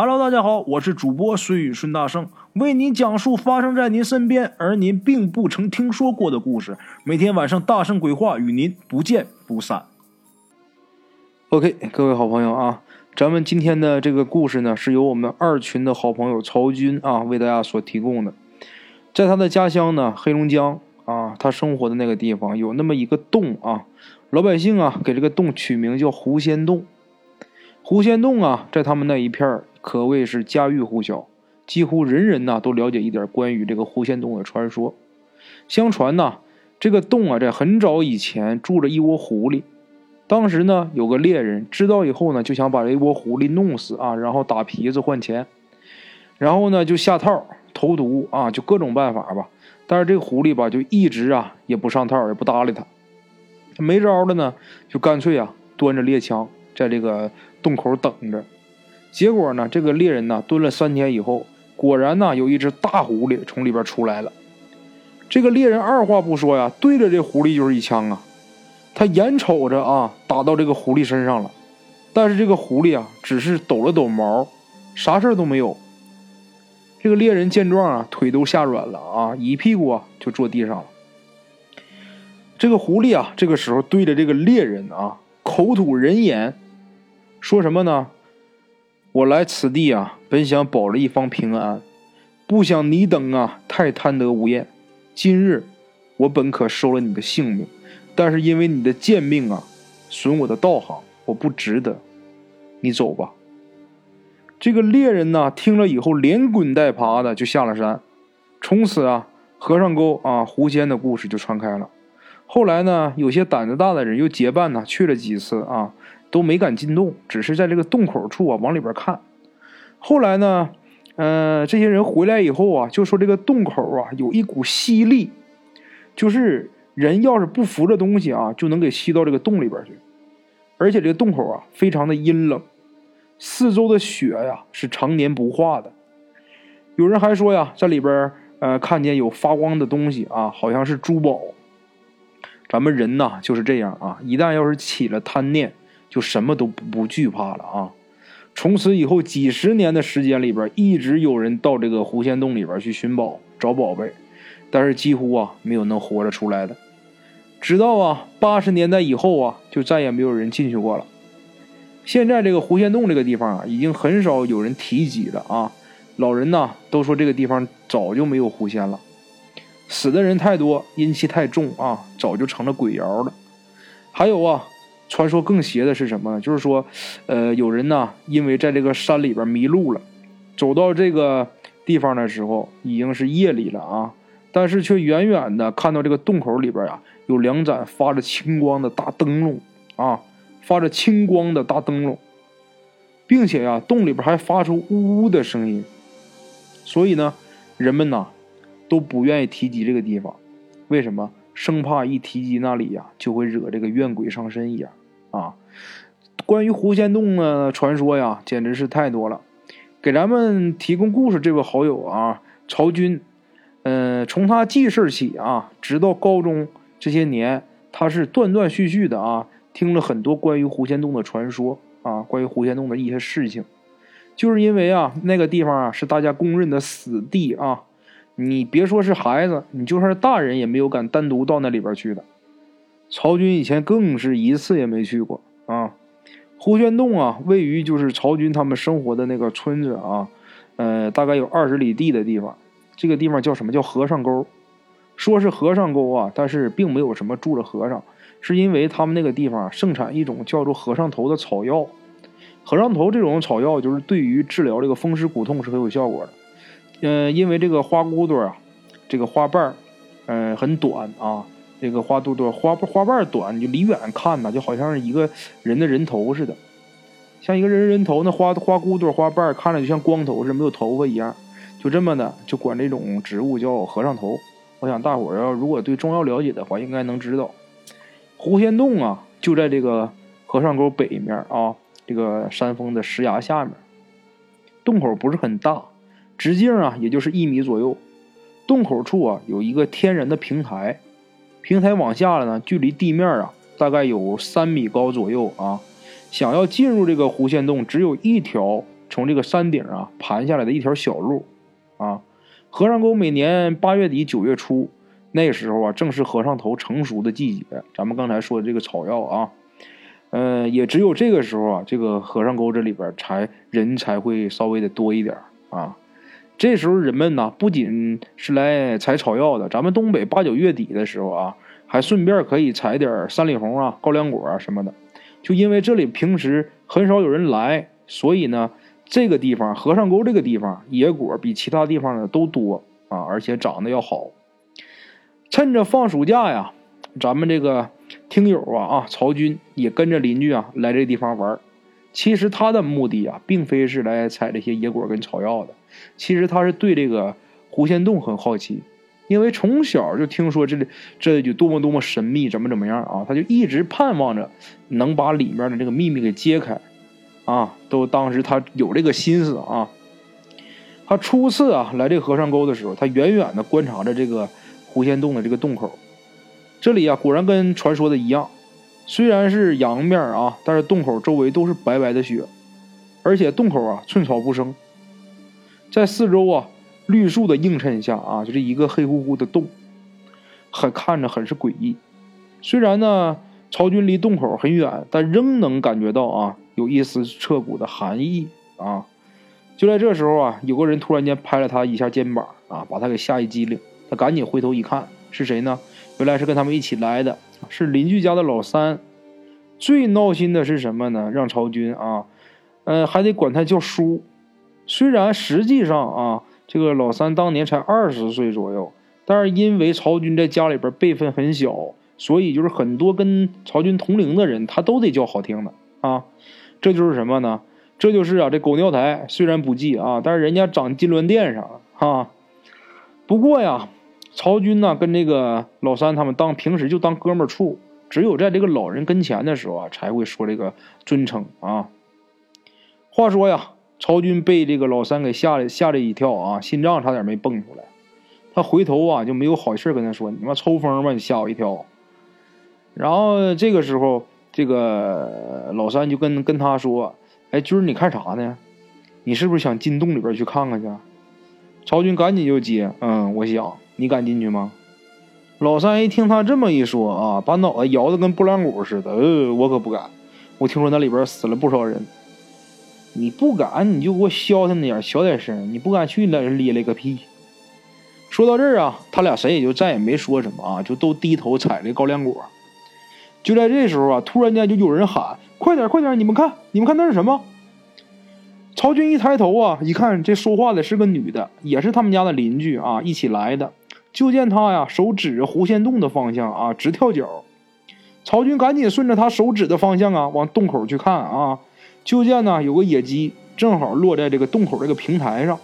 Hello，大家好，我是主播孙宇孙大圣，为您讲述发生在您身边而您并不曾听说过的故事。每天晚上大圣鬼话与您不见不散。OK，各位好朋友啊，咱们今天的这个故事呢，是由我们二群的好朋友曹军啊为大家所提供的。在他的家乡呢，黑龙江啊，他生活的那个地方有那么一个洞啊，老百姓啊给这个洞取名叫狐仙洞。狐仙洞啊，在他们那一片儿可谓是家喻户晓，几乎人人呐都了解一点关于这个狐仙洞的传说。相传呐，这个洞啊，在很早以前住着一窝狐狸。当时呢，有个猎人知道以后呢，就想把这一窝狐狸弄死啊，然后打皮子换钱，然后呢就下套、投毒啊，就各种办法吧。但是这个狐狸吧，就一直啊也不上套，也不搭理他。他没招了呢，就干脆啊端着猎枪在这个。洞口等着，结果呢？这个猎人呢，蹲了三天以后，果然呢，有一只大狐狸从里边出来了。这个猎人二话不说呀，对着这狐狸就是一枪啊！他眼瞅着啊，打到这个狐狸身上了，但是这个狐狸啊，只是抖了抖毛，啥事都没有。这个猎人见状啊，腿都吓软了啊，一屁股啊就坐地上了。这个狐狸啊，这个时候对着这个猎人啊，口吐人言。说什么呢？我来此地啊，本想保了一方平安，不想你等啊太贪得无厌。今日我本可收了你的性命，但是因为你的贱命啊，损我的道行，我不值得。你走吧。这个猎人呢，听了以后连滚带爬的就下了山。从此啊，和尚沟啊狐仙的故事就传开了。后来呢，有些胆子大的人又结伴呢去了几次啊。都没敢进洞，只是在这个洞口处啊往里边看。后来呢，呃，这些人回来以后啊，就说这个洞口啊有一股吸力，就是人要是不扶着东西啊，就能给吸到这个洞里边去。而且这个洞口啊非常的阴冷，四周的雪呀是常年不化的。有人还说呀，在里边呃看见有发光的东西啊，好像是珠宝。咱们人呐就是这样啊，一旦要是起了贪念。就什么都不惧怕了啊！从此以后几十年的时间里边，一直有人到这个狐仙洞里边去寻宝找宝贝，但是几乎啊没有能活着出来的。直到啊八十年代以后啊，就再也没有人进去过了。现在这个狐仙洞这个地方啊，已经很少有人提及了啊。老人呢都说这个地方早就没有狐仙了，死的人太多，阴气太重啊，早就成了鬼窑了。还有啊。传说更邪的是什么呢？就是说，呃，有人呢，因为在这个山里边迷路了，走到这个地方的时候，已经是夜里了啊，但是却远远的看到这个洞口里边呀，有两盏发着青光的大灯笼啊，发着青光的大灯笼，并且呀，洞里边还发出呜呜的声音，所以呢，人们呐，都不愿意提及这个地方，为什么？生怕一提及那里呀，就会惹这个怨鬼上身一样。啊，关于狐仙洞的传说呀，简直是太多了。给咱们提供故事这位好友啊，曹军，嗯，从他记事起啊，直到高中这些年，他是断断续续的啊，听了很多关于狐仙洞的传说啊，关于狐仙洞的一些事情。就是因为啊，那个地方啊，是大家公认的死地啊，你别说是孩子，你就算是大人也没有敢单独到那里边去的。曹军以前更是一次也没去过啊！狐仙洞啊，位于就是曹军他们生活的那个村子啊，呃，大概有二十里地的地方。这个地方叫什么叫和尚沟？说是和尚沟啊，但是并没有什么住着和尚，是因为他们那个地方盛产一种叫做和尚头的草药。和尚头这种草药就是对于治疗这个风湿骨痛是很有效果的。嗯，因为这个花骨朵啊，这个花瓣儿，嗯，很短啊。这个花肚朵花花瓣短，你就离远看呢，就好像是一个人的人头似的，像一个人人头。那花花骨朵花瓣看着就像光头似的，没有头发一样。就这么的，就管这种植物叫和尚头。我想大伙儿要如果对中药了解的话，应该能知道。狐仙洞啊，就在这个和尚沟北面啊，这个山峰的石崖下面。洞口不是很大，直径啊也就是一米左右。洞口处啊有一个天然的平台。平台往下了呢，距离地面啊大概有三米高左右啊。想要进入这个狐仙洞，只有一条从这个山顶啊盘下来的一条小路，啊，和尚沟每年八月底九月初那时候啊，正是和尚头成熟的季节。咱们刚才说的这个草药啊，嗯，也只有这个时候啊，这个和尚沟这里边才人才会稍微的多一点啊。这时候人们呢，不仅是来采草药的，咱们东北八九月底的时候啊，还顺便可以采点山里红啊、高粱果啊什么的。就因为这里平时很少有人来，所以呢，这个地方和尚沟这个地方野果比其他地方呢都多啊，而且长得要好。趁着放暑假呀，咱们这个听友啊啊，曹军也跟着邻居啊来这地方玩。其实他的目的啊，并非是来采这些野果跟草药的。其实他是对这个狐仙洞很好奇，因为从小就听说这里这有多么多么神秘，怎么怎么样啊，他就一直盼望着能把里面的这个秘密给揭开，啊，都当时他有这个心思啊。他初次啊来这个和尚沟的时候，他远远的观察着这个狐仙洞的这个洞口，这里啊果然跟传说的一样，虽然是阳面啊，但是洞口周围都是白白的雪，而且洞口啊寸草不生。在四周啊绿树的映衬下啊，就是一个黑乎乎的洞，很看着很是诡异。虽然呢，曹军离洞口很远，但仍能感觉到啊，有一丝彻骨的寒意啊。就在这时候啊，有个人突然间拍了他一下肩膀啊，把他给吓一激灵。他赶紧回头一看，是谁呢？原来是跟他们一起来的，是邻居家的老三。最闹心的是什么呢？让曹军啊，呃，还得管他叫叔。虽然实际上啊，这个老三当年才二十岁左右，但是因为曹军在家里边辈分很小，所以就是很多跟曹军同龄的人，他都得叫好听的啊。这就是什么呢？这就是啊，这狗尿台虽然不济啊，但是人家长金銮殿上了啊。不过呀，曹军呢跟这个老三他们当平时就当哥们处，只有在这个老人跟前的时候啊，才会说这个尊称啊。话说呀。曹军被这个老三给吓了吓了一跳啊，心脏差点没蹦出来。他回头啊就没有好气跟他说：“你妈抽风吧，你吓我一跳。”然后这个时候，这个老三就跟跟他说：“哎，军儿，你看啥呢？你是不是想进洞里边去看看去？”曹军赶紧就接：“嗯，我想。你敢进去吗？”老三一听他这么一说啊，把脑袋摇得跟拨浪鼓似的：“呃，我可不敢。我听说那里边死了不少人。”你不敢，你就给我消停点，小点声。你不敢去，那咧咧个屁！说到这儿啊，他俩谁也就再也没说什么啊，就都低头采这高粱果。就在这时候啊，突然间就有人喊：“快点，快点！你们看，你们看那是什么？”曹军一抬头啊，一看这说话的是个女的，也是他们家的邻居啊，一起来的。就见他呀，手指着狐仙洞的方向啊，直跳脚。曹军赶紧顺着他手指的方向啊，往洞口去看啊。就见呢，有个野鸡正好落在这个洞口这个平台上。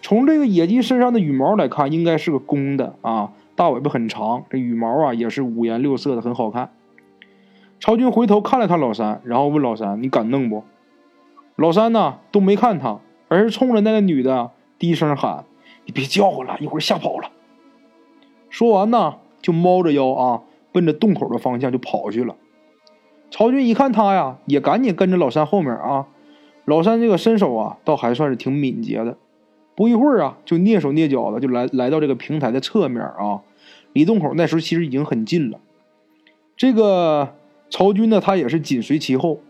从这个野鸡身上的羽毛来看，应该是个公的啊，大尾巴很长，这羽毛啊也是五颜六色的，很好看。曹军回头看了看老三，然后问老三：“你敢弄不？”老三呢都没看他，而是冲着那个女的低声喊：“你别叫唤了，一会儿吓跑了。”说完呢，就猫着腰啊，奔着洞口的方向就跑去了。曹军一看他呀，也赶紧跟着老三后面啊。老三这个身手啊，倒还算是挺敏捷的。不一会儿啊，就蹑手蹑脚的就来来到这个平台的侧面啊。离洞口那时候其实已经很近了。这个曹军呢，他也是紧随其后。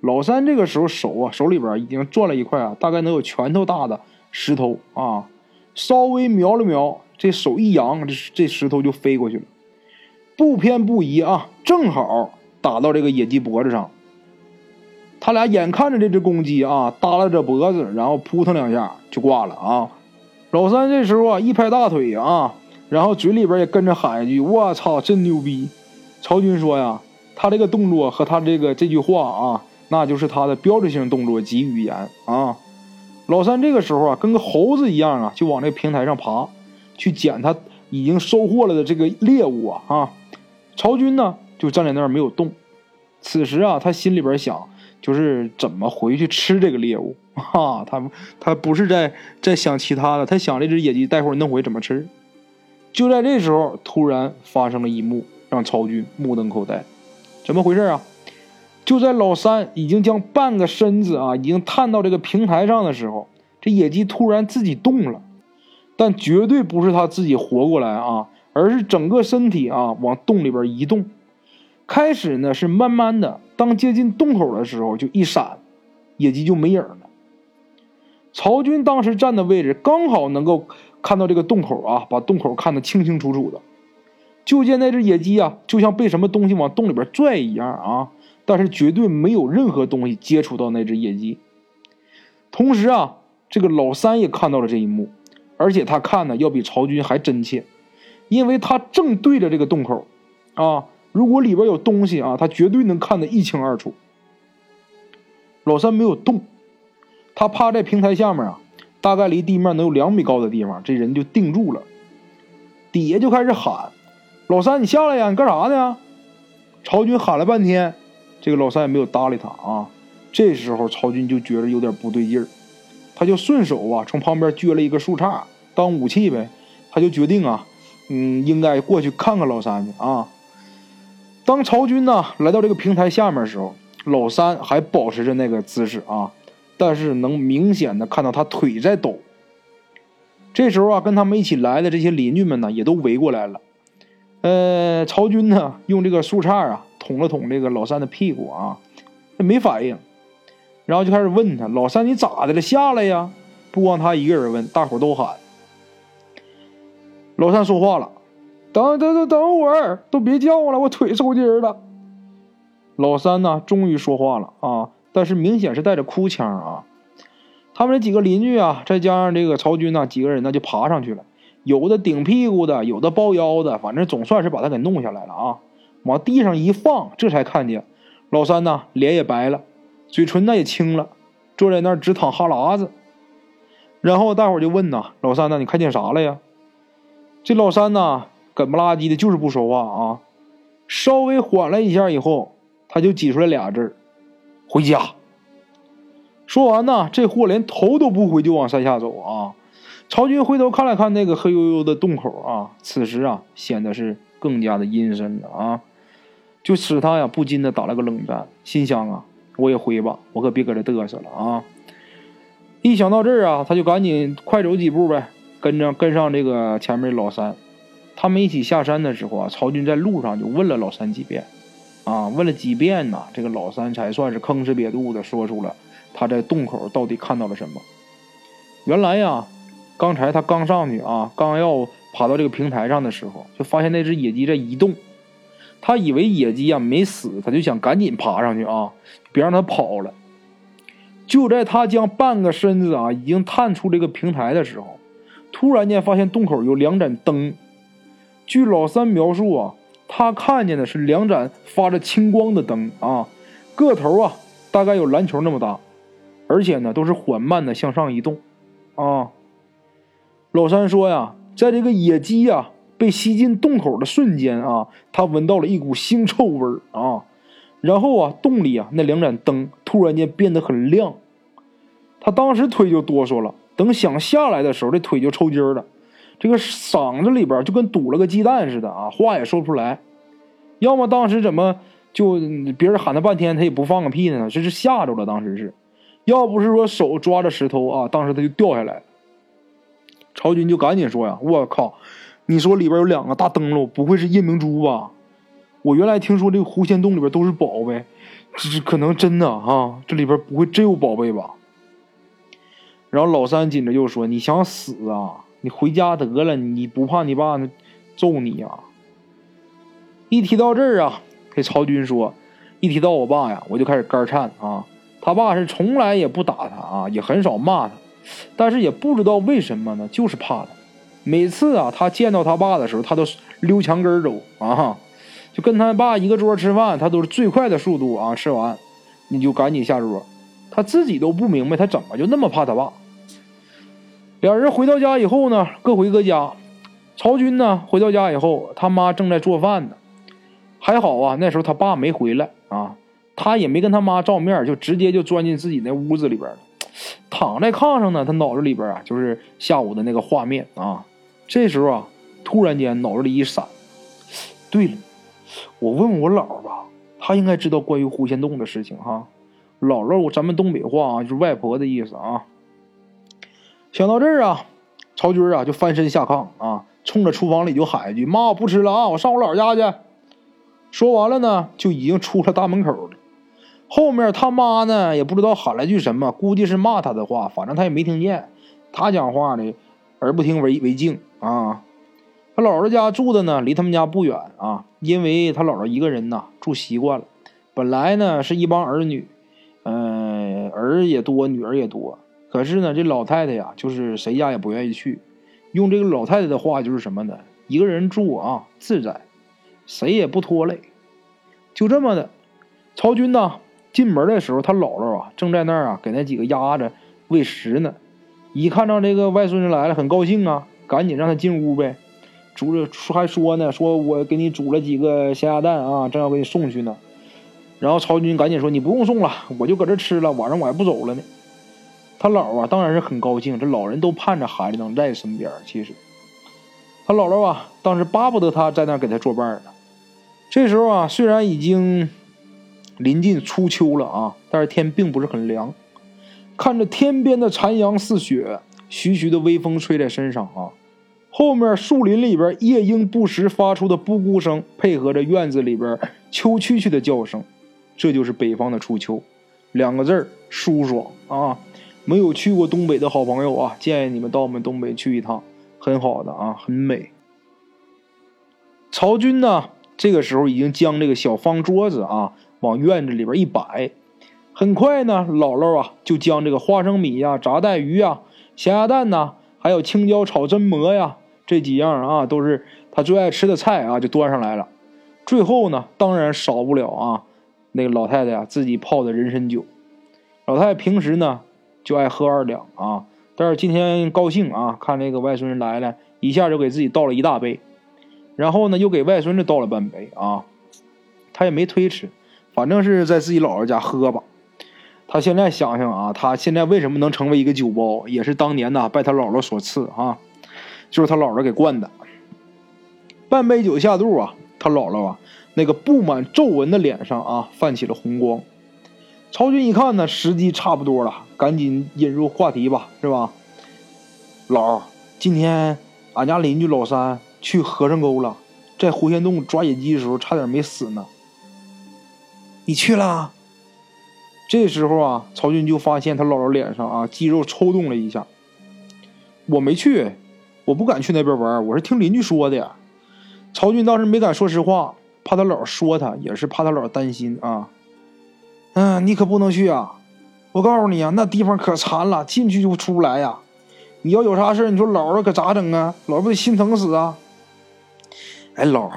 老三这个时候手啊，手里边已经攥了一块啊，大概能有拳头大的石头啊。稍微瞄了瞄，这手一扬，这这石头就飞过去了，不偏不倚啊，正好。打到这个野鸡脖子上，他俩眼看着这只公鸡啊耷拉着脖子，然后扑腾两下就挂了啊。老三这时候啊一拍大腿啊，然后嘴里边也跟着喊一句：“我操，真牛逼！”曹军说呀，他这个动作和他这个这句话啊，那就是他的标志性动作及语言啊。老三这个时候啊，跟个猴子一样啊，就往这平台上爬，去捡他已经收获了的这个猎物啊啊。曹军呢？就站在那儿没有动。此时啊，他心里边想，就是怎么回去吃这个猎物啊？他他不是在在想其他的，他想这只野鸡待会儿弄回怎么吃。就在这时候，突然发生了一幕，让曹军目瞪口呆。怎么回事啊？就在老三已经将半个身子啊已经探到这个平台上的时候，这野鸡突然自己动了，但绝对不是他自己活过来啊，而是整个身体啊往洞里边移动。开始呢是慢慢的，当接近洞口的时候就一闪，野鸡就没影了。曹军当时站的位置刚好能够看到这个洞口啊，把洞口看得清清楚楚的。就见那只野鸡啊，就像被什么东西往洞里边拽一样啊，但是绝对没有任何东西接触到那只野鸡。同时啊，这个老三也看到了这一幕，而且他看呢要比曹军还真切，因为他正对着这个洞口啊，如果里边有东西啊，他绝对能看得一清二楚。老三没有动，他趴在平台下面啊，大概离地面能有两米高的地方，这人就定住了，底下就开始喊。老三，你下来呀！你干啥呢？曹军喊了半天，这个老三也没有搭理他啊。这时候曹军就觉得有点不对劲儿，他就顺手啊从旁边撅了一个树杈当武器呗。他就决定啊，嗯，应该过去看看老三去啊。当曹军呢来到这个平台下面的时候，老三还保持着那个姿势啊，但是能明显的看到他腿在抖。这时候啊，跟他们一起来的这些邻居们呢，也都围过来了。呃，曹军呢，用这个树杈啊捅了捅这个老三的屁股啊，他没反应，然后就开始问他：“老三，你咋的了？下来呀！”不光他一个人问，大伙都喊。老三说话了：“等等等等会儿，都别叫我了，我腿抽筋了。”老三呢，终于说话了啊，但是明显是带着哭腔啊。他们这几个邻居啊，再加上这个曹军呢，几个人呢就爬上去了。有的顶屁股的，有的抱腰的，反正总算是把他给弄下来了啊！往地上一放，这才看见老三呢，脸也白了，嘴唇呢也青了，坐在那儿直淌哈喇子。然后大伙就问呐：“老三呢？你看见啥了呀？”这老三呢，梗不拉几的，就是不说话啊。稍微缓了一下以后，他就挤出来俩字回家。”说完呢，这货连头都不回，就往山下走啊。曹军回头看了看那个黑黝黝的洞口啊，此时啊显得是更加的阴森了啊，就使他呀不禁的打了个冷战，心想啊，我也回吧，我可别搁这嘚瑟了啊！一想到这儿啊，他就赶紧快走几步呗，跟着跟上这个前面老三。他们一起下山的时候啊，曹军在路上就问了老三几遍，啊，问了几遍呢，这个老三才算是吭哧瘪肚的说出了他在洞口到底看到了什么。原来呀。刚才他刚上去啊，刚要爬到这个平台上的时候，就发现那只野鸡在移动。他以为野鸡啊没死，他就想赶紧爬上去啊，别让它跑了。就在他将半个身子啊已经探出这个平台的时候，突然间发现洞口有两盏灯。据老三描述啊，他看见的是两盏发着青光的灯啊，个头啊大概有篮球那么大，而且呢都是缓慢的向上移动啊。老三说呀，在这个野鸡呀被吸进洞口的瞬间啊，他闻到了一股腥臭味儿啊。然后啊，洞里啊那两盏灯突然间变得很亮，他当时腿就哆嗦了。等想下来的时候，这腿就抽筋了，这个嗓子里边就跟堵了个鸡蛋似的啊，话也说不出来。要么当时怎么就别人喊他半天，他也不放个屁呢？这是吓着了，当时是。要不是说手抓着石头啊，当时他就掉下来。曹军就赶紧说呀：“我靠，你说里边有两个大灯笼，不会是夜明珠吧？我原来听说这个狐仙洞里边都是宝贝，这是可能真的哈？这里边不会真有宝贝吧？”然后老三紧着就说：“你想死啊？你回家得了，你不怕你爸揍你呀？”一提到这儿啊，给曹军说：“一提到我爸呀，我就开始肝颤啊。他爸是从来也不打他啊，也很少骂他。”但是也不知道为什么呢，就是怕他。每次啊，他见到他爸的时候，他都溜墙根走啊，就跟他爸一个桌吃饭，他都是最快的速度啊，吃完你就赶紧下桌。他自己都不明白他怎么就那么怕他爸。两人回到家以后呢，各回各家。曹军呢回到家以后，他妈正在做饭呢。还好啊，那时候他爸没回来啊，他也没跟他妈照面，就直接就钻进自己那屋子里边了。躺在炕上呢，他脑子里边啊，就是下午的那个画面啊。这时候啊，突然间脑子里一闪，对了，我问我姥吧，他应该知道关于狐仙洞的事情哈。姥姥，咱们东北话啊，就是外婆的意思啊。想到这儿啊，曹军啊就翻身下炕啊，冲着厨房里就喊一句：“妈，我不吃了啊，我上我姥家去。”说完了呢，就已经出了大门口了。后面他妈呢，也不知道喊了句什么，估计是骂他的话，反正他也没听见。他讲话呢，耳不听为为净啊。他姥姥家住的呢，离他们家不远啊，因为他姥姥一个人呐，住习惯了。本来呢是一帮儿女，嗯，儿也多，女儿也多。可是呢，这老太太呀，就是谁家也不愿意去。用这个老太太的话就是什么呢？一个人住啊，自在，谁也不拖累。就这么的，曹军呢进门的时候，他姥姥啊正在那儿啊给那几个鸭子喂食呢。一看到这个外孙子来了，很高兴啊，赶紧让他进屋呗。煮着还说呢，说我给你煮了几个咸鸭蛋啊，正要给你送去呢。然后曹军赶紧说：“你不用送了，我就搁这吃了，晚上我还不走了呢。”他姥啊，当然是很高兴，这老人都盼着孩子能在身边。其实，他姥姥啊，当时巴不得他在那给他作伴呢。这时候啊，虽然已经临近初秋了啊，但是天并不是很凉。看着天边的残阳似雪，徐徐的微风吹在身上啊，后面树林里边夜莺不时发出的布谷声，配合着院子里边秋蛐蛐的叫声，这就是北方的初秋，两个字儿舒爽啊！没有去过东北的好朋友啊，建议你们到我们东北去一趟，很好的啊，很美。曹军呢？这个时候已经将这个小方桌子啊往院子里边一摆，很快呢，姥姥啊就将这个花生米呀、炸带鱼呀、咸鸭蛋呐，还有青椒炒榛蘑呀这几样啊，都是他最爱吃的菜啊，就端上来了。最后呢，当然少不了啊那个老太太啊自己泡的人参酒。老太太平时呢就爱喝二两啊，但是今天高兴啊，看那个外孙人来了，一下就给自己倒了一大杯。然后呢，又给外孙子倒了半杯啊，他也没推迟，反正是在自己姥姥家喝吧。他现在想想啊，他现在为什么能成为一个酒包，也是当年呐拜他姥姥所赐啊，就是他姥姥给灌的。半杯酒下肚啊，他姥姥啊那个布满皱纹的脸上啊泛起了红光。曹军一看呢，时机差不多了，赶紧引入话题吧，是吧？姥，今天俺家邻居老三。去和尚沟了，在狐仙洞抓野鸡的时候差点没死呢。你去了？这时候啊，曹军就发现他姥姥脸上啊肌肉抽动了一下。我没去，我不敢去那边玩，我是听邻居说的。曹军当时没敢说实话，怕他姥说他，也是怕他姥担心啊。嗯，你可不能去啊！我告诉你啊，那地方可残了，进去就出不来呀。你要有啥事你说姥姥可咋整啊？姥不得心疼死啊！哎，老，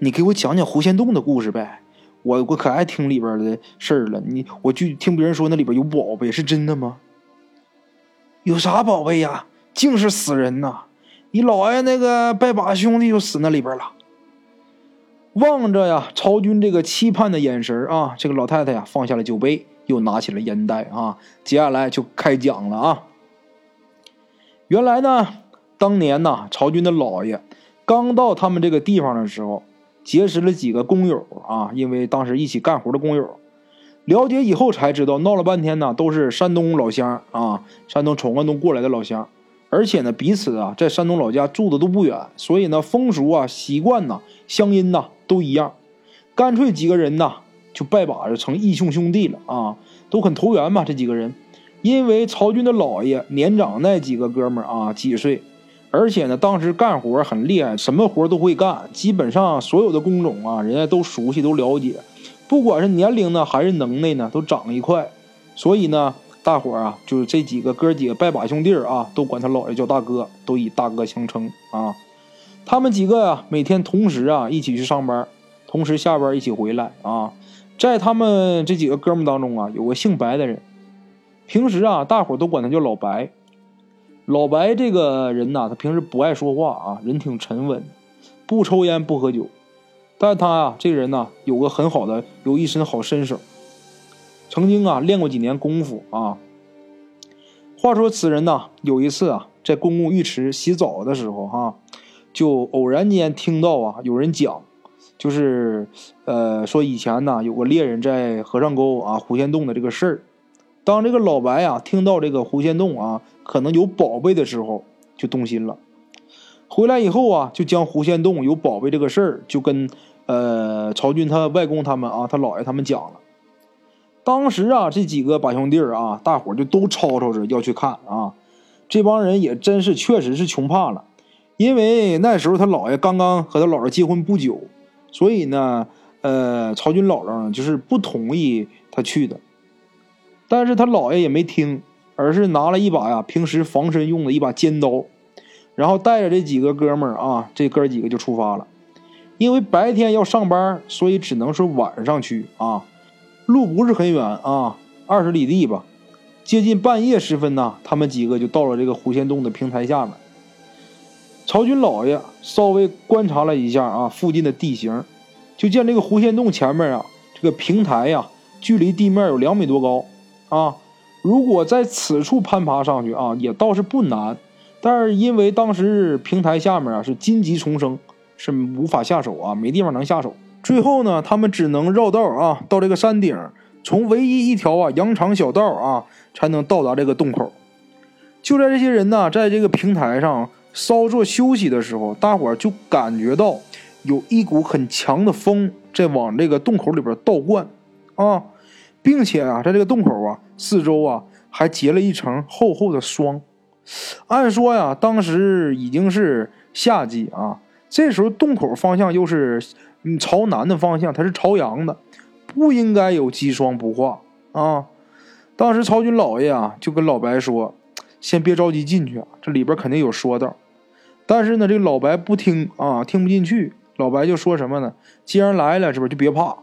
你给我讲讲狐仙洞的故事呗，我我可爱听里边的事儿了。你我就听别人说那里边有宝贝，是真的吗？有啥宝贝呀？净是死人呐！你姥爷那个拜把兄弟就死那里边了。望着呀，曹军这个期盼的眼神啊，这个老太太呀放下了酒杯，又拿起了烟袋啊，接下来就开讲了啊。原来呢，当年呢，曹军的姥爷。刚到他们这个地方的时候，结识了几个工友啊，因为当时一起干活的工友，了解以后才知道，闹了半天呢，都是山东老乡啊，山东崇安东过来的老乡，而且呢，彼此啊在山东老家住的都不远，所以呢，风俗啊、习惯呐、乡音呐都一样，干脆几个人呐就拜把子成义兄兄弟了啊，都很投缘嘛。这几个人，因为曹军的老爷年长那几个哥们儿啊几岁。而且呢，当时干活很厉害，什么活都会干，基本上所有的工种啊，人家都熟悉，都了解。不管是年龄呢，还是能耐呢，都长一块。所以呢，大伙儿啊，就是这几个哥几个拜把兄弟啊，都管他姥爷叫大哥，都以大哥相称啊。他们几个呀，每天同时啊一起去上班，同时下班一起回来啊。在他们这几个哥们当中啊，有个姓白的人，平时啊，大伙都管他叫老白。老白这个人呐，他平时不爱说话啊，人挺沉稳，不抽烟不喝酒，但他啊，这个人呢，有个很好的，有一身好身手，曾经啊练过几年功夫啊。话说此人呢，有一次啊，在公共浴池洗澡的时候哈，就偶然间听到啊有人讲，就是呃说以前呢有个猎人在和尚沟啊狐仙洞的这个事儿。当这个老白啊听到这个狐仙洞啊可能有宝贝的时候，就动心了。回来以后啊，就将狐仙洞有宝贝这个事儿就跟呃曹军他外公他们啊他姥爷他们讲了。当时啊这几个把兄弟啊，大伙就都吵吵着要去看啊。这帮人也真是确实是穷怕了，因为那时候他姥爷刚刚和他姥姥结婚不久，所以呢，呃，曹军姥姥就是不同意他去的。但是他姥爷也没听，而是拿了一把呀平时防身用的一把尖刀，然后带着这几个哥们儿啊，这哥几个就出发了。因为白天要上班，所以只能是晚上去啊。路不是很远啊，二十里地吧。接近半夜时分呢，他们几个就到了这个狐仙洞的平台下面。曹军老爷稍微观察了一下啊，附近的地形，就见这个狐仙洞前面啊，这个平台呀，距离地面有两米多高啊。如果在此处攀爬上去啊，也倒是不难，但是因为当时平台下面啊是荆棘丛生，是无法下手啊，没地方能下手。最后呢，他们只能绕道啊，到这个山顶。从唯一一条啊羊肠小道啊，才能到达这个洞口。就在这些人呢，在这个平台上稍作休息的时候，大伙儿就感觉到有一股很强的风在往这个洞口里边倒灌啊，并且啊，在这个洞口啊四周啊还结了一层厚厚的霜。按说呀，当时已经是夏季啊，这时候洞口方向又是朝南的方向，它是朝阳的。不应该有积霜不化啊！当时曹军老爷啊就跟老白说：“先别着急进去啊，这里边肯定有说道。”但是呢，这个老白不听啊，听不进去。老白就说什么呢？既然来了，是不是就别怕？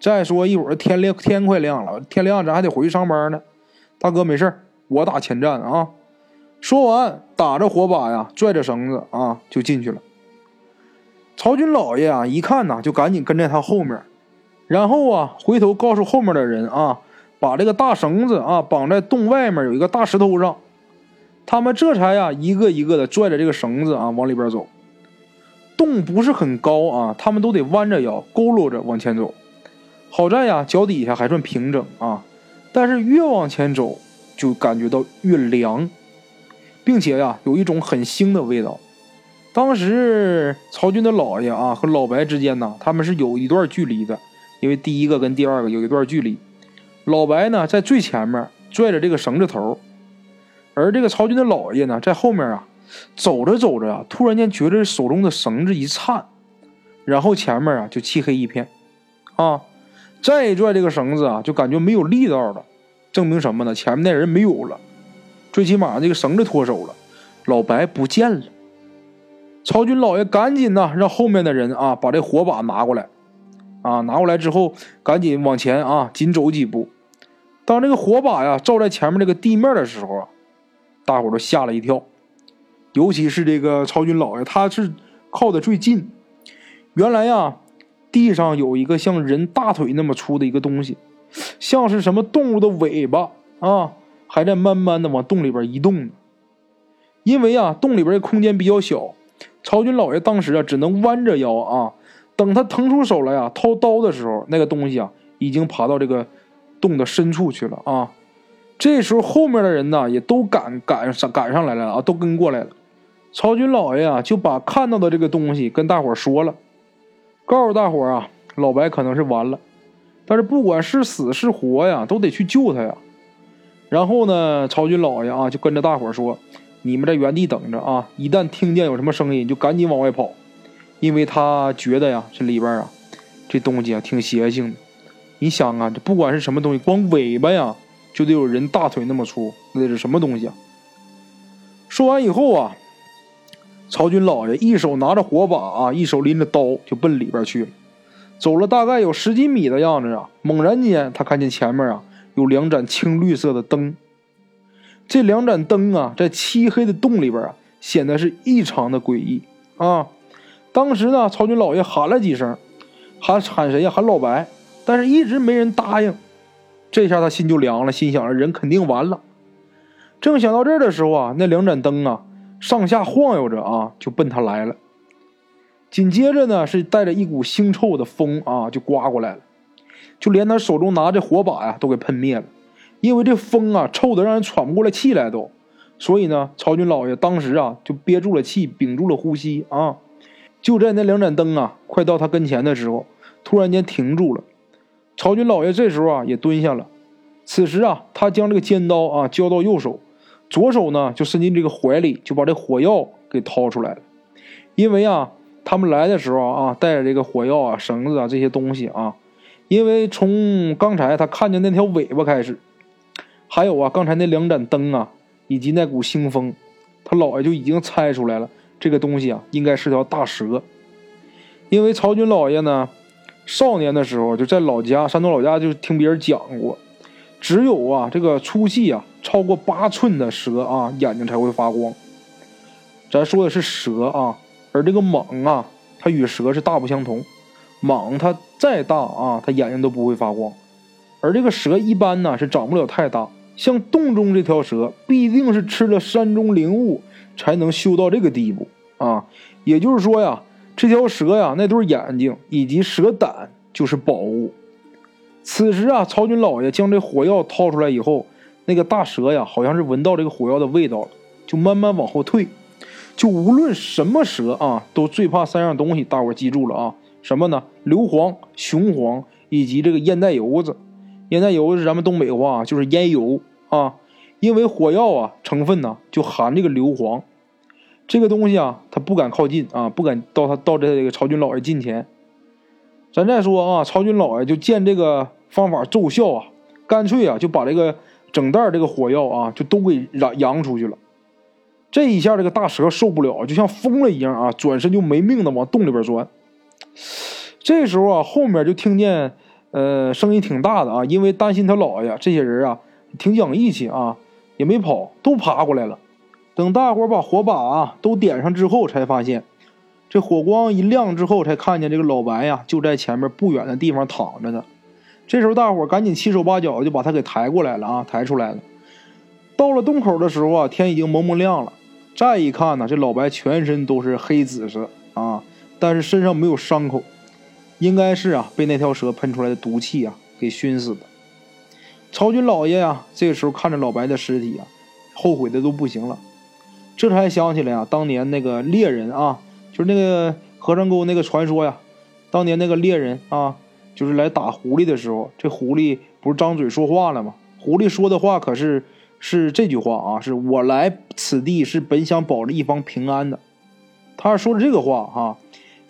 再说一会儿天亮，天快亮了，天亮咱还得回去上班呢。大哥没事我打前站啊！说完，打着火把呀，拽着绳子啊，就进去了。曹军老爷啊，一看呐，就赶紧跟在他后面。然后啊，回头告诉后面的人啊，把这个大绳子啊绑在洞外面有一个大石头上。他们这才呀一个一个的拽着这个绳子啊往里边走。洞不是很高啊，他们都得弯着腰佝偻着往前走。好在呀脚底下还算平整啊，但是越往前走就感觉到越凉，并且呀有一种很腥的味道。当时曹军的老爷啊和老白之间呢，他们是有一段距离的。因为第一个跟第二个有一段距离，老白呢在最前面拽着这个绳子头，而这个曹军的老爷呢在后面啊，走着走着啊，突然间觉得手中的绳子一颤，然后前面啊就漆黑一片，啊，再拽这个绳子啊，就感觉没有力道了，证明什么呢？前面那人没有了，最起码这个绳子脱手了，老白不见了。曹军老爷赶紧呢让后面的人啊把这火把拿过来。啊，拿过来之后，赶紧往前啊，紧走几步。当这个火把呀照在前面这个地面的时候啊，大伙都吓了一跳。尤其是这个曹军老爷，他是靠的最近。原来呀，地上有一个像人大腿那么粗的一个东西，像是什么动物的尾巴啊，还在慢慢的往洞里边移动呢。因为啊，洞里边的空间比较小，曹军老爷当时啊，只能弯着腰啊。等他腾出手来呀，掏刀的时候，那个东西啊，已经爬到这个洞的深处去了啊。这时候后面的人呢，也都赶赶上赶上来了啊，都跟过来了。曹军老爷啊，就把看到的这个东西跟大伙说了，告诉大伙啊，老白可能是完了，但是不管是死是活呀，都得去救他呀。然后呢，曹军老爷啊，就跟着大伙说：“你们在原地等着啊，一旦听见有什么声音，就赶紧往外跑。”因为他觉得呀，这里边啊，这东西啊挺邪性的。你想啊，这不管是什么东西，光尾巴呀就得有人大腿那么粗，那得是什么东西啊？说完以后啊，曹军老爷一手拿着火把啊，一手拎着刀就奔里边去了。走了大概有十几米的样子啊，猛然间他看见前面啊有两盏青绿色的灯。这两盏灯啊，在漆黑的洞里边啊，显得是异常的诡异啊。当时呢，曹军老爷喊了几声，喊喊谁呀？喊老白，但是一直没人答应。这下他心就凉了，心想着人肯定完了。正想到这儿的时候啊，那两盏灯啊，上下晃悠着啊，就奔他来了。紧接着呢，是带着一股腥臭的风啊，就刮过来了，就连他手中拿着火把呀，都给喷灭了。因为这风啊，臭的让人喘不过来气来都。所以呢，曹军老爷当时啊，就憋住了气，屏住了呼吸啊。就在那两盏灯啊，快到他跟前的时候，突然间停住了。曹军老爷这时候啊，也蹲下了。此时啊，他将这个尖刀啊交到右手，左手呢就伸进这个怀里，就把这火药给掏出来了。因为啊，他们来的时候啊，带着这个火药啊、绳子啊这些东西啊。因为从刚才他看见那条尾巴开始，还有啊，刚才那两盏灯啊，以及那股腥风，他姥爷就已经猜出来了。这个东西啊，应该是条大蛇，因为曹军老爷呢，少年的时候就在老家山东老家就听别人讲过，只有啊这个粗细啊超过八寸的蛇啊眼睛才会发光。咱说的是蛇啊，而这个蟒啊，它与蛇是大不相同，蟒它再大啊，它眼睛都不会发光，而这个蛇一般呢是长不了太大，像洞中这条蛇必定是吃了山中灵物。才能修到这个地步啊！也就是说呀，这条蛇呀，那对眼睛以及蛇胆就是宝物。此时啊，曹军老爷将这火药掏出来以后，那个大蛇呀，好像是闻到这个火药的味道了，就慢慢往后退。就无论什么蛇啊，都最怕三样东西，大伙记住了啊？什么呢？硫磺、雄黄以及这个烟袋油子。烟袋油是咱们东北话，就是烟油啊。因为火药啊成分呢就含这个硫磺，这个东西啊他不敢靠近啊，不敢到他到这个曹军老爷近前。咱再说啊，曹军老爷就见这个方法奏效啊，干脆啊就把这个整袋这个火药啊就都给扬扬出去了。这一下这个大蛇受不了，就像疯了一样啊，转身就没命的往洞里边钻。这时候啊，后面就听见呃声音挺大的啊，因为担心他姥爷这些人啊挺讲义气啊。也没跑，都爬过来了。等大伙把火把啊都点上之后，才发现这火光一亮之后，才看见这个老白呀就在前面不远的地方躺着呢。这时候大伙赶紧七手八脚就把他给抬过来了啊，抬出来了。到了洞口的时候啊，天已经蒙蒙亮了。再一看呢，这老白全身都是黑紫色啊，但是身上没有伤口，应该是啊被那条蛇喷出来的毒气啊给熏死的。曹军老爷呀，这个时候看着老白的尸体啊，后悔的都不行了。这才想起来啊，当年那个猎人啊，就是那个和尚沟那个传说呀。当年那个猎人啊，就是来打狐狸的时候，这狐狸不是张嘴说话了吗？狐狸说的话可是是这句话啊，是我来此地是本想保着一方平安的。他说的这个话哈，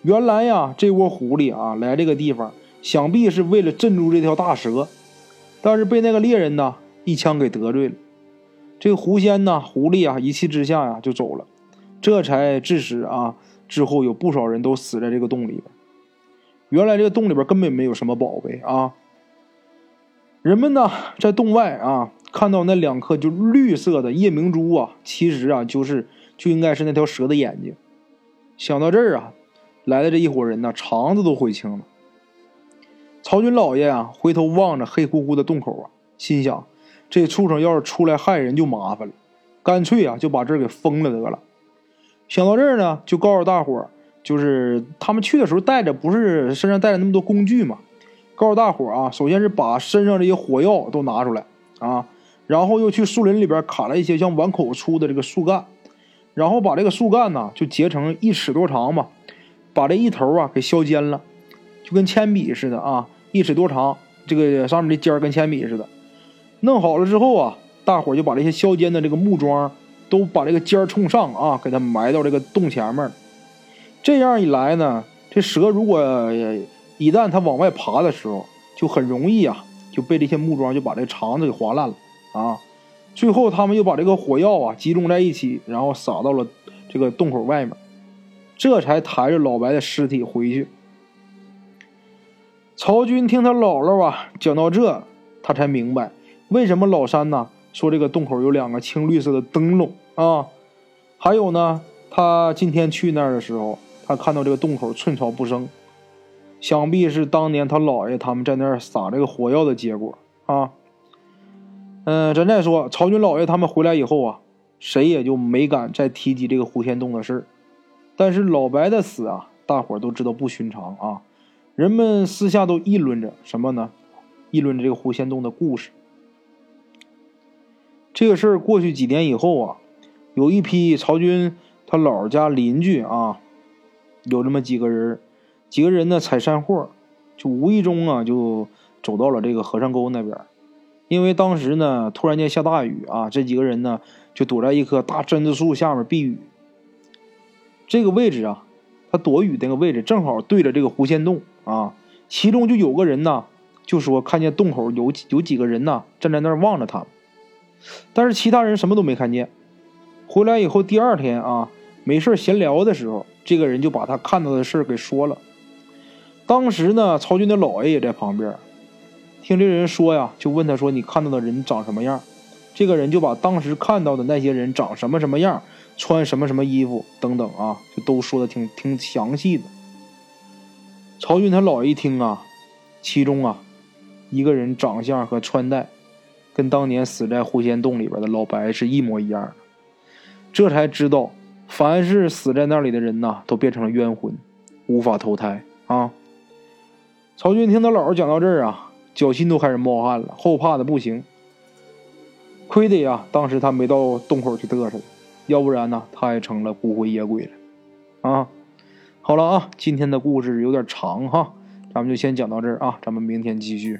原来呀，这窝狐狸啊来这个地方，想必是为了镇住这条大蛇。但是被那个猎人呢一枪给得罪了，这个狐仙呢狐狸啊一气之下呀就走了，这才致使啊之后有不少人都死在这个洞里边。原来这个洞里边根本没有什么宝贝啊。人们呢在洞外啊看到那两颗就绿色的夜明珠啊，其实啊就是就应该是那条蛇的眼睛。想到这儿啊，来的这一伙人呢肠子都悔青了。曹军老爷啊，回头望着黑乎乎的洞口啊，心想：这畜生要是出来害人就麻烦了，干脆啊就把这儿给封了得了。想到这儿呢，就告诉大伙儿，就是他们去的时候带着不是身上带着那么多工具嘛，告诉大伙儿啊，首先是把身上这些火药都拿出来啊，然后又去树林里边砍了一些像碗口粗的这个树干，然后把这个树干呢就截成一尺多长嘛，把这一头啊给削尖了。就跟铅笔似的啊，一尺多长，这个上面的尖儿跟铅笔似的。弄好了之后啊，大伙就把这些削尖的这个木桩都把这个尖冲上啊，给它埋到这个洞前面。这样一来呢，这蛇如果一旦它往外爬的时候，就很容易啊，就被这些木桩就把这肠子给划烂了啊。最后他们又把这个火药啊集中在一起，然后撒到了这个洞口外面，这才抬着老白的尸体回去。曹军听他姥姥啊讲到这，他才明白为什么老三呢说这个洞口有两个青绿色的灯笼啊。还有呢，他今天去那儿的时候，他看到这个洞口寸草不生，想必是当年他姥爷他们在那儿撒这个火药的结果啊。嗯，咱再说曹军老爷他们回来以后啊，谁也就没敢再提及这个胡天洞的事。但是老白的死啊，大伙儿都知道不寻常啊。人们私下都议论着什么呢？议论着这个狐仙洞的故事。这个事儿过去几年以后啊，有一批曹军他姥家邻居啊，有这么几个人，几个人呢采山货，就无意中啊就走到了这个和尚沟那边。因为当时呢突然间下大雨啊，这几个人呢就躲在一棵大榛子树下面避雨。这个位置啊，他躲雨那个位置正好对着这个狐仙洞啊，其中就有个人呢就说看见洞口有有几个人呢站在那儿望着他们。但是其他人什么都没看见。回来以后，第二天啊，没事闲聊的时候，这个人就把他看到的事给说了。当时呢，曹军的姥爷也在旁边，听这人说呀，就问他说：“你看到的人长什么样？”这个人就把当时看到的那些人长什么什么样，穿什么什么衣服等等啊，就都说的挺挺详细的。曹军他姥爷一听啊，其中啊，一个人长相和穿戴。跟当年死在狐仙洞里边的老白是一模一样的，这才知道，凡是死在那里的人呐，都变成了冤魂，无法投胎啊。曹军听他姥姥讲到这儿啊，脚心都开始冒汗了，后怕的不行。亏得呀，当时他没到洞口去嘚瑟，要不然呢，他也成了孤魂野鬼了啊。好了啊，今天的故事有点长哈，咱们就先讲到这儿啊，咱们明天继续。